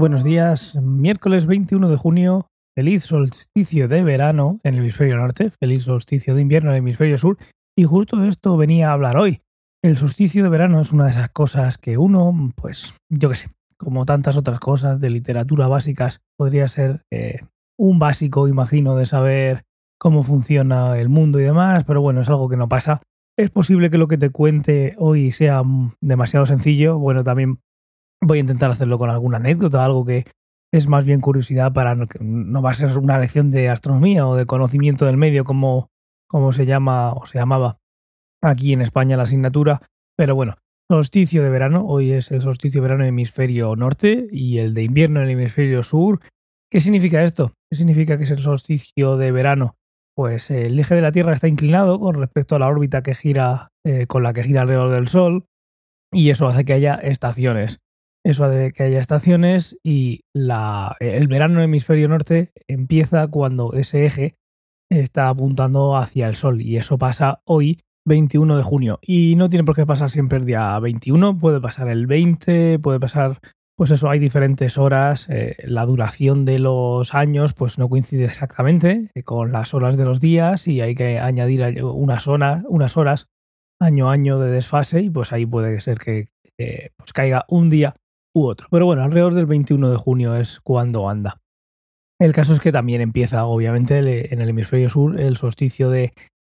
Buenos días, miércoles 21 de junio, feliz solsticio de verano en el hemisferio norte, feliz solsticio de invierno en el hemisferio sur, y justo de esto venía a hablar hoy. El solsticio de verano es una de esas cosas que uno, pues, yo qué sé, como tantas otras cosas de literatura básicas, podría ser eh, un básico, imagino, de saber cómo funciona el mundo y demás, pero bueno, es algo que no pasa. Es posible que lo que te cuente hoy sea demasiado sencillo, bueno, también Voy a intentar hacerlo con alguna anécdota, algo que es más bien curiosidad para no, no va a ser una lección de astronomía o de conocimiento del medio como, como se llama o se llamaba aquí en España la asignatura. Pero bueno, solsticio de verano, hoy es el solsticio de verano en el hemisferio norte y el de invierno en el hemisferio sur. ¿Qué significa esto? ¿Qué significa que es el solsticio de verano? Pues el eje de la Tierra está inclinado con respecto a la órbita que gira, eh, con la que gira alrededor del Sol, y eso hace que haya estaciones. Eso de que haya estaciones y la, el verano en el hemisferio norte empieza cuando ese eje está apuntando hacia el sol y eso pasa hoy 21 de junio. Y no tiene por qué pasar siempre el día 21, puede pasar el 20, puede pasar pues eso, hay diferentes horas, eh, la duración de los años pues no coincide exactamente con las horas de los días y hay que añadir unas, unas horas año a año de desfase y pues ahí puede ser que eh, pues caiga un día u otro. Pero bueno, alrededor del 21 de junio es cuando anda. El caso es que también empieza, obviamente, en el hemisferio sur el solsticio de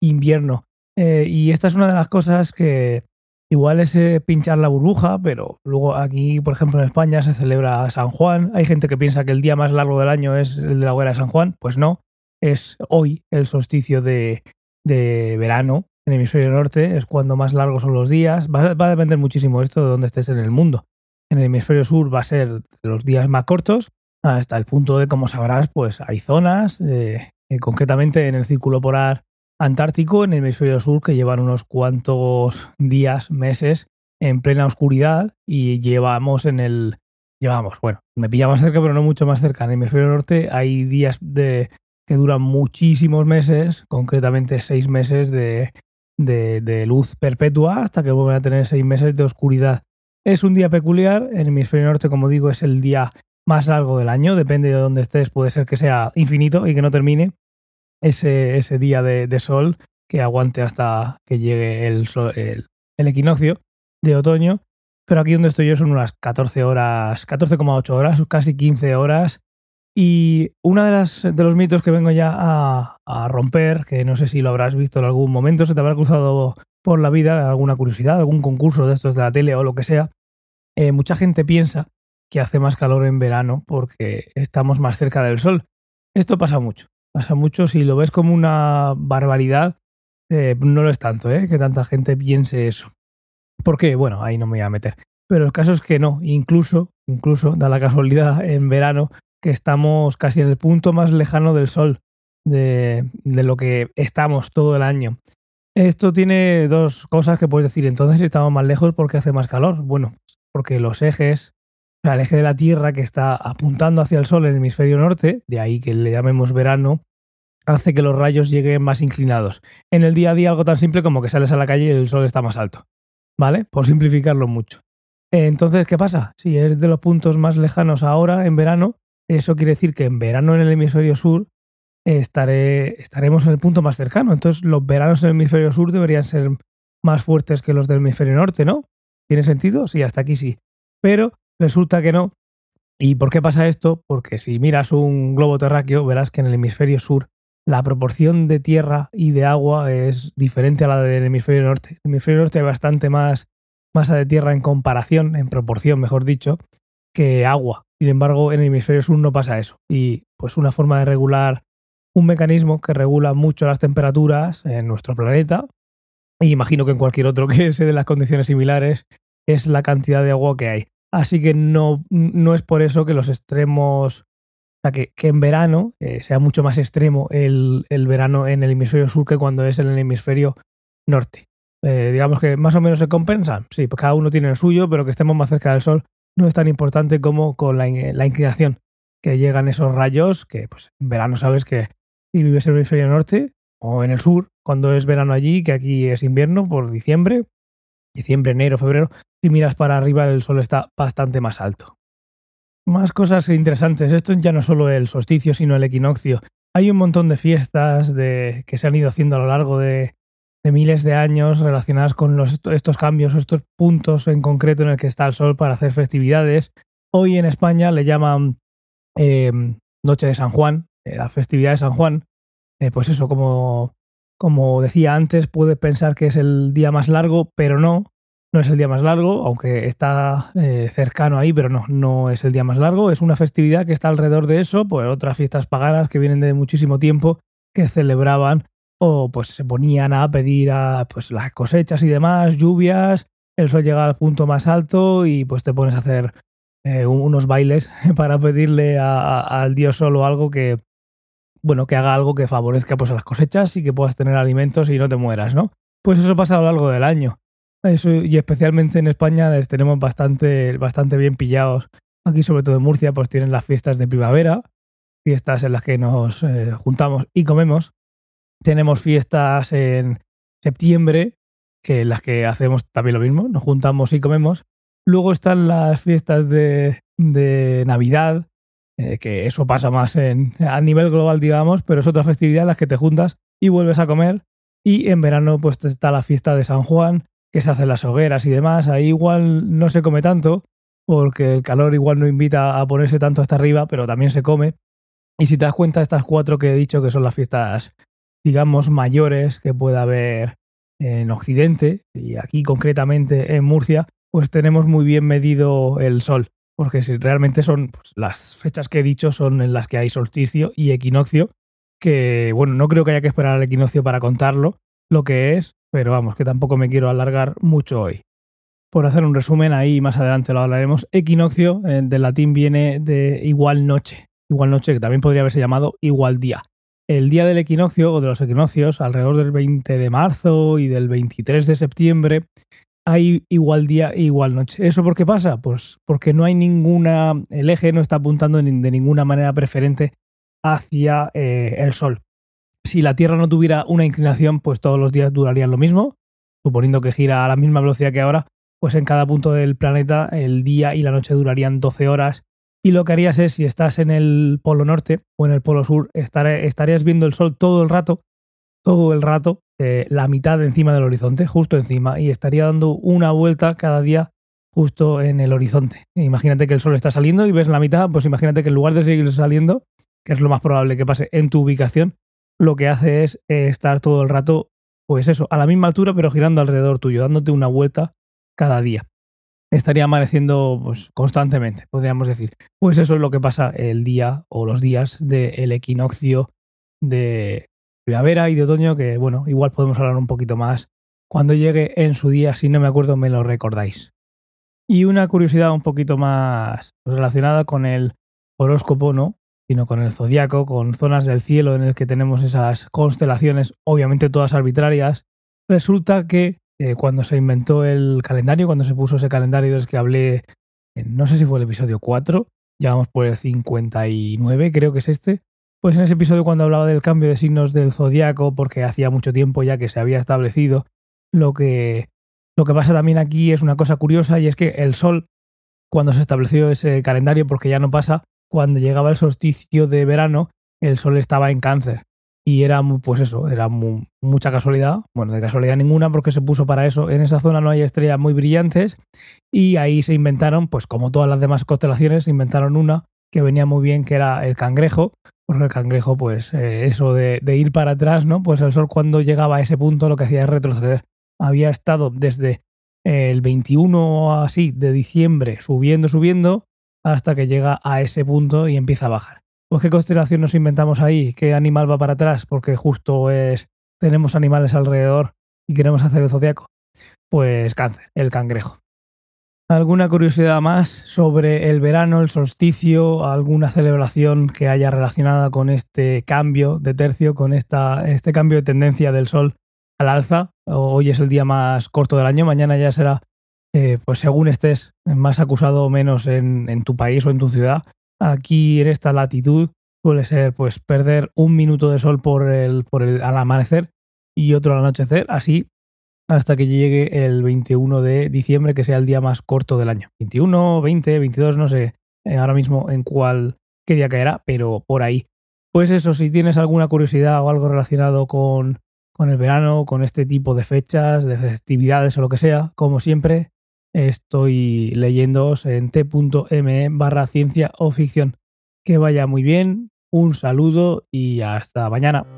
invierno. Eh, y esta es una de las cosas que igual es eh, pinchar la burbuja, pero luego aquí, por ejemplo, en España se celebra San Juan. Hay gente que piensa que el día más largo del año es el de la hoguera de San Juan. Pues no, es hoy el solsticio de, de verano en el hemisferio norte. Es cuando más largos son los días. Va a depender muchísimo esto de dónde estés en el mundo en el hemisferio sur va a ser los días más cortos, hasta el punto de, como sabrás, pues hay zonas, eh, eh, concretamente en el círculo polar antártico, en el hemisferio sur, que llevan unos cuantos días, meses en plena oscuridad y llevamos en el... Llevamos, bueno, me pilla más cerca, pero no mucho más cerca. En el hemisferio norte hay días de, que duran muchísimos meses, concretamente seis meses de, de, de luz perpetua, hasta que vuelven a tener seis meses de oscuridad. Es un día peculiar, en el hemisferio norte, como digo, es el día más largo del año, depende de dónde estés, puede ser que sea infinito y que no termine ese, ese día de, sol que aguante hasta que llegue el, el, equinoccio de otoño. Pero aquí donde estoy yo son unas 14 horas, 14,8 horas, casi 15 horas. Y uno de, las, de los mitos que vengo ya a, a, romper, que no sé si lo habrás visto en algún momento, se te habrá cruzado por la vida, alguna curiosidad, algún concurso de estos de la tele o lo que sea, eh, mucha gente piensa que hace más calor en verano porque estamos más cerca del sol. Esto pasa mucho, pasa mucho. Si lo ves como una barbaridad, eh, no lo es tanto, ¿eh? que tanta gente piense eso. Porque, bueno, ahí no me voy a meter. Pero el caso es que no, incluso, incluso da la casualidad en verano que estamos casi en el punto más lejano del sol de, de lo que estamos todo el año. Esto tiene dos cosas que puedes decir. Entonces estamos más lejos porque hace más calor. Bueno, porque los ejes, o sea, el eje de la Tierra que está apuntando hacia el Sol en el hemisferio norte, de ahí que le llamemos verano, hace que los rayos lleguen más inclinados. En el día a día algo tan simple como que sales a la calle y el Sol está más alto. ¿Vale? Por simplificarlo mucho. Entonces, ¿qué pasa? Si es de los puntos más lejanos ahora, en verano, eso quiere decir que en verano en el hemisferio sur estaré, estaremos en el punto más cercano. Entonces los veranos en el hemisferio sur deberían ser más fuertes que los del hemisferio norte, ¿no? ¿Tiene sentido? Sí, hasta aquí sí. Pero resulta que no. ¿Y por qué pasa esto? Porque si miras un globo terráqueo, verás que en el hemisferio sur la proporción de tierra y de agua es diferente a la del hemisferio norte. En el hemisferio norte hay bastante más masa de tierra en comparación, en proporción, mejor dicho, que agua. Sin embargo, en el hemisferio sur no pasa eso. Y pues una forma de regular un mecanismo que regula mucho las temperaturas en nuestro planeta, y imagino que en cualquier otro que se de las condiciones similares, es la cantidad de agua que hay. Así que no, no es por eso que los extremos, o sea, que, que en verano eh, sea mucho más extremo el, el, verano en el hemisferio sur que cuando es en el hemisferio norte. Eh, digamos que más o menos se compensan. Sí, pues cada uno tiene el suyo, pero que estemos más cerca del sol no es tan importante como con la, la inclinación que llegan esos rayos, que pues en verano sabes que si vives en el hemisferio norte o en el sur, cuando es verano allí, que aquí es invierno por diciembre, diciembre, enero, febrero, si miras para arriba el sol está bastante más alto. Más cosas interesantes. Esto ya no solo el solsticio, sino el equinoccio. Hay un montón de fiestas de, que se han ido haciendo a lo largo de, miles de años relacionadas con estos cambios, estos puntos en concreto en el que está el sol para hacer festividades. Hoy en España le llaman eh, Noche de San Juan, eh, la festividad de San Juan. Eh, pues eso, como, como decía antes, puede pensar que es el día más largo, pero no, no es el día más largo, aunque está cercano ahí, pero no, no es el día más largo. Es una festividad que está alrededor de eso, pues otras fiestas paganas que vienen de muchísimo tiempo que celebraban o pues se ponían a pedir a pues las cosechas y demás, lluvias, el sol llega al punto más alto y pues te pones a hacer eh, unos bailes para pedirle al dios solo algo que bueno, que haga algo que favorezca pues a las cosechas y que puedas tener alimentos y no te mueras, ¿no? Pues eso pasa a lo largo del año. Eso, y especialmente en España les tenemos bastante, bastante bien pillados. Aquí, sobre todo en Murcia, pues tienen las fiestas de primavera, fiestas en las que nos eh, juntamos y comemos, tenemos fiestas en septiembre, que en las que hacemos también lo mismo, nos juntamos y comemos. Luego están las fiestas de, de Navidad, eh, que eso pasa más en, a nivel global, digamos, pero es otra festividad en las que te juntas y vuelves a comer. Y en verano pues está la fiesta de San Juan, que se hacen las hogueras y demás. Ahí igual no se come tanto, porque el calor igual no invita a ponerse tanto hasta arriba, pero también se come. Y si te das cuenta, estas cuatro que he dicho que son las fiestas digamos, mayores que pueda haber en Occidente, y aquí concretamente en Murcia, pues tenemos muy bien medido el sol, porque si realmente son pues, las fechas que he dicho son en las que hay solsticio y equinoccio, que bueno, no creo que haya que esperar al equinoccio para contarlo, lo que es, pero vamos, que tampoco me quiero alargar mucho hoy. Por hacer un resumen, ahí más adelante lo hablaremos. Equinoccio, eh, del latín viene de igual noche. Igual noche, que también podría haberse llamado igual día el día del equinoccio o de los equinoccios, alrededor del 20 de marzo y del 23 de septiembre, hay igual día e igual noche. ¿Eso por qué pasa? Pues porque no hay ninguna, el eje no está apuntando de ninguna manera preferente hacia eh, el Sol. Si la Tierra no tuviera una inclinación, pues todos los días durarían lo mismo, suponiendo que gira a la misma velocidad que ahora, pues en cada punto del planeta el día y la noche durarían 12 horas y lo que harías es, si estás en el polo norte o en el polo sur, estarías viendo el sol todo el rato, todo el rato, eh, la mitad encima del horizonte, justo encima, y estaría dando una vuelta cada día justo en el horizonte. Imagínate que el sol está saliendo y ves la mitad, pues imagínate que en lugar de seguir saliendo, que es lo más probable que pase en tu ubicación, lo que hace es eh, estar todo el rato, pues eso, a la misma altura, pero girando alrededor tuyo, dándote una vuelta cada día estaría amaneciendo pues, constantemente, podríamos decir. Pues eso es lo que pasa el día o los días del equinoccio de primavera y de otoño, que bueno, igual podemos hablar un poquito más cuando llegue en su día, si no me acuerdo me lo recordáis. Y una curiosidad un poquito más relacionada con el horóscopo, ¿no? Sino con el zodiaco, con zonas del cielo en el que tenemos esas constelaciones, obviamente todas arbitrarias. Resulta que eh, cuando se inventó el calendario, cuando se puso ese calendario del que hablé, no sé si fue el episodio 4, ya vamos por el 59, creo que es este. Pues en ese episodio cuando hablaba del cambio de signos del zodiaco, porque hacía mucho tiempo ya que se había establecido, lo que, lo que pasa también aquí es una cosa curiosa y es que el Sol, cuando se estableció ese calendario, porque ya no pasa, cuando llegaba el solsticio de verano, el Sol estaba en cáncer y era, pues eso, era mucha casualidad, bueno, de casualidad ninguna porque se puso para eso. En esa zona no hay estrellas muy brillantes y ahí se inventaron, pues como todas las demás constelaciones, se inventaron una que venía muy bien, que era el cangrejo, porque el cangrejo, pues eh, eso de, ir para atrás, ¿no? Pues el sol cuando llegaba a ese punto lo que hacía es retroceder. Había estado desde el 21 así de diciembre subiendo, subiendo, hasta que llega a ese punto y empieza a bajar. Pues qué constelación nos inventamos ahí, qué animal va para atrás, porque justo es tenemos animales alrededor y queremos hacer el zodiaco. Pues cáncer, el cangrejo. ¿Alguna curiosidad más sobre el verano, el solsticio, alguna celebración que haya relacionada con este cambio de tercio, con esta, este cambio de tendencia del sol al alza? Hoy es el día más corto del año, mañana ya será, eh, pues según estés más acusado o menos en, en, tu país o en tu ciudad, aquí en esta latitud suele ser pues perder un minuto de sol por el, por el al amanecer y otro al anochecer, así hasta que llegue el 21 de diciembre, que sea el día más corto del año. 21, 20, 22, no sé eh, ahora mismo en cuál, qué día caerá, pero por ahí. Pues eso, si tienes alguna curiosidad o algo relacionado con, con el verano, con este tipo de fechas, de festividades o lo que sea, como siempre, estoy leyéndoos en t.me barra ciencia o ficción. Que vaya muy bien, un saludo y hasta mañana.